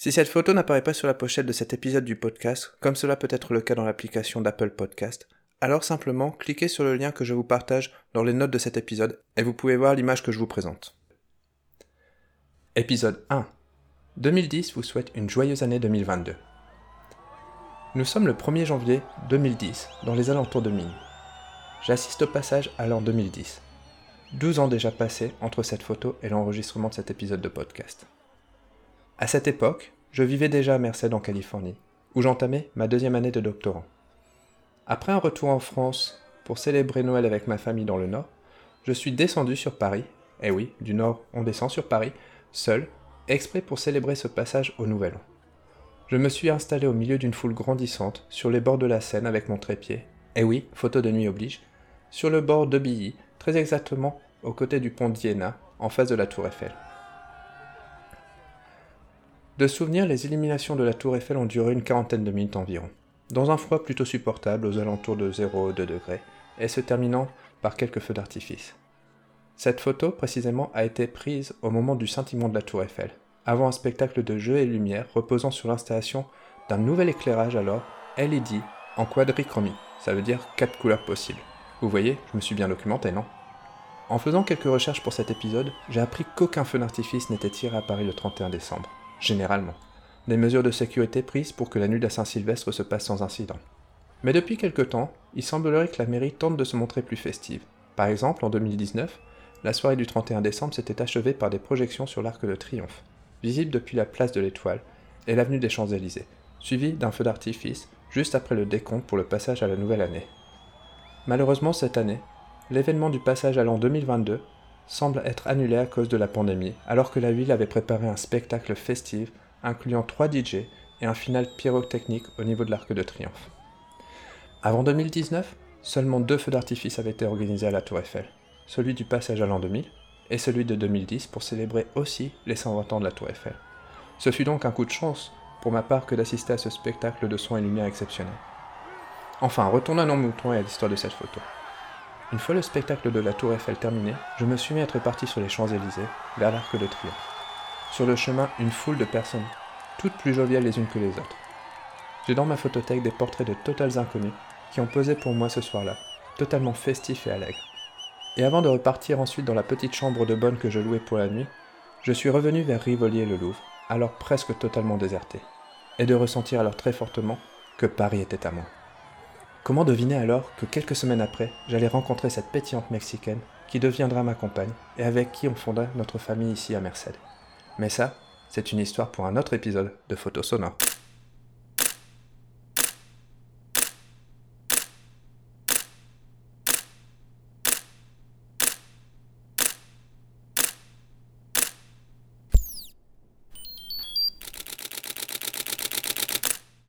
Si cette photo n'apparaît pas sur la pochette de cet épisode du podcast, comme cela peut être le cas dans l'application d'Apple Podcast, alors simplement cliquez sur le lien que je vous partage dans les notes de cet épisode et vous pouvez voir l'image que je vous présente. Épisode 1 2010 vous souhaite une joyeuse année 2022. Nous sommes le 1er janvier 2010, dans les alentours de Mine. J'assiste au passage à l'an 2010. 12 ans déjà passés entre cette photo et l'enregistrement de cet épisode de podcast. À cette époque, je vivais déjà à Merced en Californie, où j'entamais ma deuxième année de doctorat. Après un retour en France pour célébrer Noël avec ma famille dans le Nord, je suis descendu sur Paris, eh oui, du Nord on descend sur Paris, seul, exprès pour célébrer ce passage au Nouvel An. Je me suis installé au milieu d'une foule grandissante, sur les bords de la Seine avec mon trépied, eh oui, photo de nuit oblige, sur le bord de Billy, très exactement aux côtés du pont d'Iéna, en face de la tour Eiffel. De souvenir, les illuminations de la tour Eiffel ont duré une quarantaine de minutes environ, dans un froid plutôt supportable aux alentours de 0 2 degrés, et se terminant par quelques feux d'artifice. Cette photo, précisément, a été prise au moment du scintillement de la tour Eiffel, avant un spectacle de jeux et lumière reposant sur l'installation d'un nouvel éclairage alors LED en quadrichromie, ça veut dire 4 couleurs possibles. Vous voyez, je me suis bien documenté, non? En faisant quelques recherches pour cet épisode, j'ai appris qu'aucun feu d'artifice n'était tiré à Paris le 31 décembre généralement. Des mesures de sécurité prises pour que la nuit de Saint-Sylvestre se passe sans incident. Mais depuis quelque temps, il semblerait que la mairie tente de se montrer plus festive. Par exemple, en 2019, la soirée du 31 décembre s'était achevée par des projections sur l'Arc de Triomphe, visible depuis la place de l'Étoile et l'avenue des Champs-Élysées, suivi d'un feu d'artifice juste après le décompte pour le passage à la nouvelle année. Malheureusement, cette année, l'événement du passage à l'an 2022 semble être annulé à cause de la pandémie, alors que la ville avait préparé un spectacle festif incluant trois DJ et un final pyrotechnique au niveau de l'Arc de Triomphe. Avant 2019, seulement deux feux d'artifice avaient été organisés à la Tour Eiffel, celui du passage à l'an 2000 et celui de 2010 pour célébrer aussi les 120 ans de la Tour Eiffel. Ce fut donc un coup de chance pour ma part que d'assister à ce spectacle de son et lumière exceptionnel. Enfin, retournons à nos moutons et à l'histoire de cette photo. Une fois le spectacle de la Tour Eiffel terminé, je me suis mis à être parti sur les Champs-Élysées, vers l'Arc de Triomphe. Sur le chemin, une foule de personnes, toutes plus joviales les unes que les autres. J'ai dans ma photothèque des portraits de totales inconnus qui ont posé pour moi ce soir-là, totalement festifs et allègres. Et avant de repartir ensuite dans la petite chambre de bonne que je louais pour la nuit, je suis revenu vers Rivoli et le Louvre, alors presque totalement déserté, et de ressentir alors très fortement que Paris était à moi. Comment deviner alors que quelques semaines après, j'allais rencontrer cette pétillante Mexicaine qui deviendra ma compagne et avec qui on fonda notre famille ici à Merced Mais ça, c'est une histoire pour un autre épisode de Photos Sonores.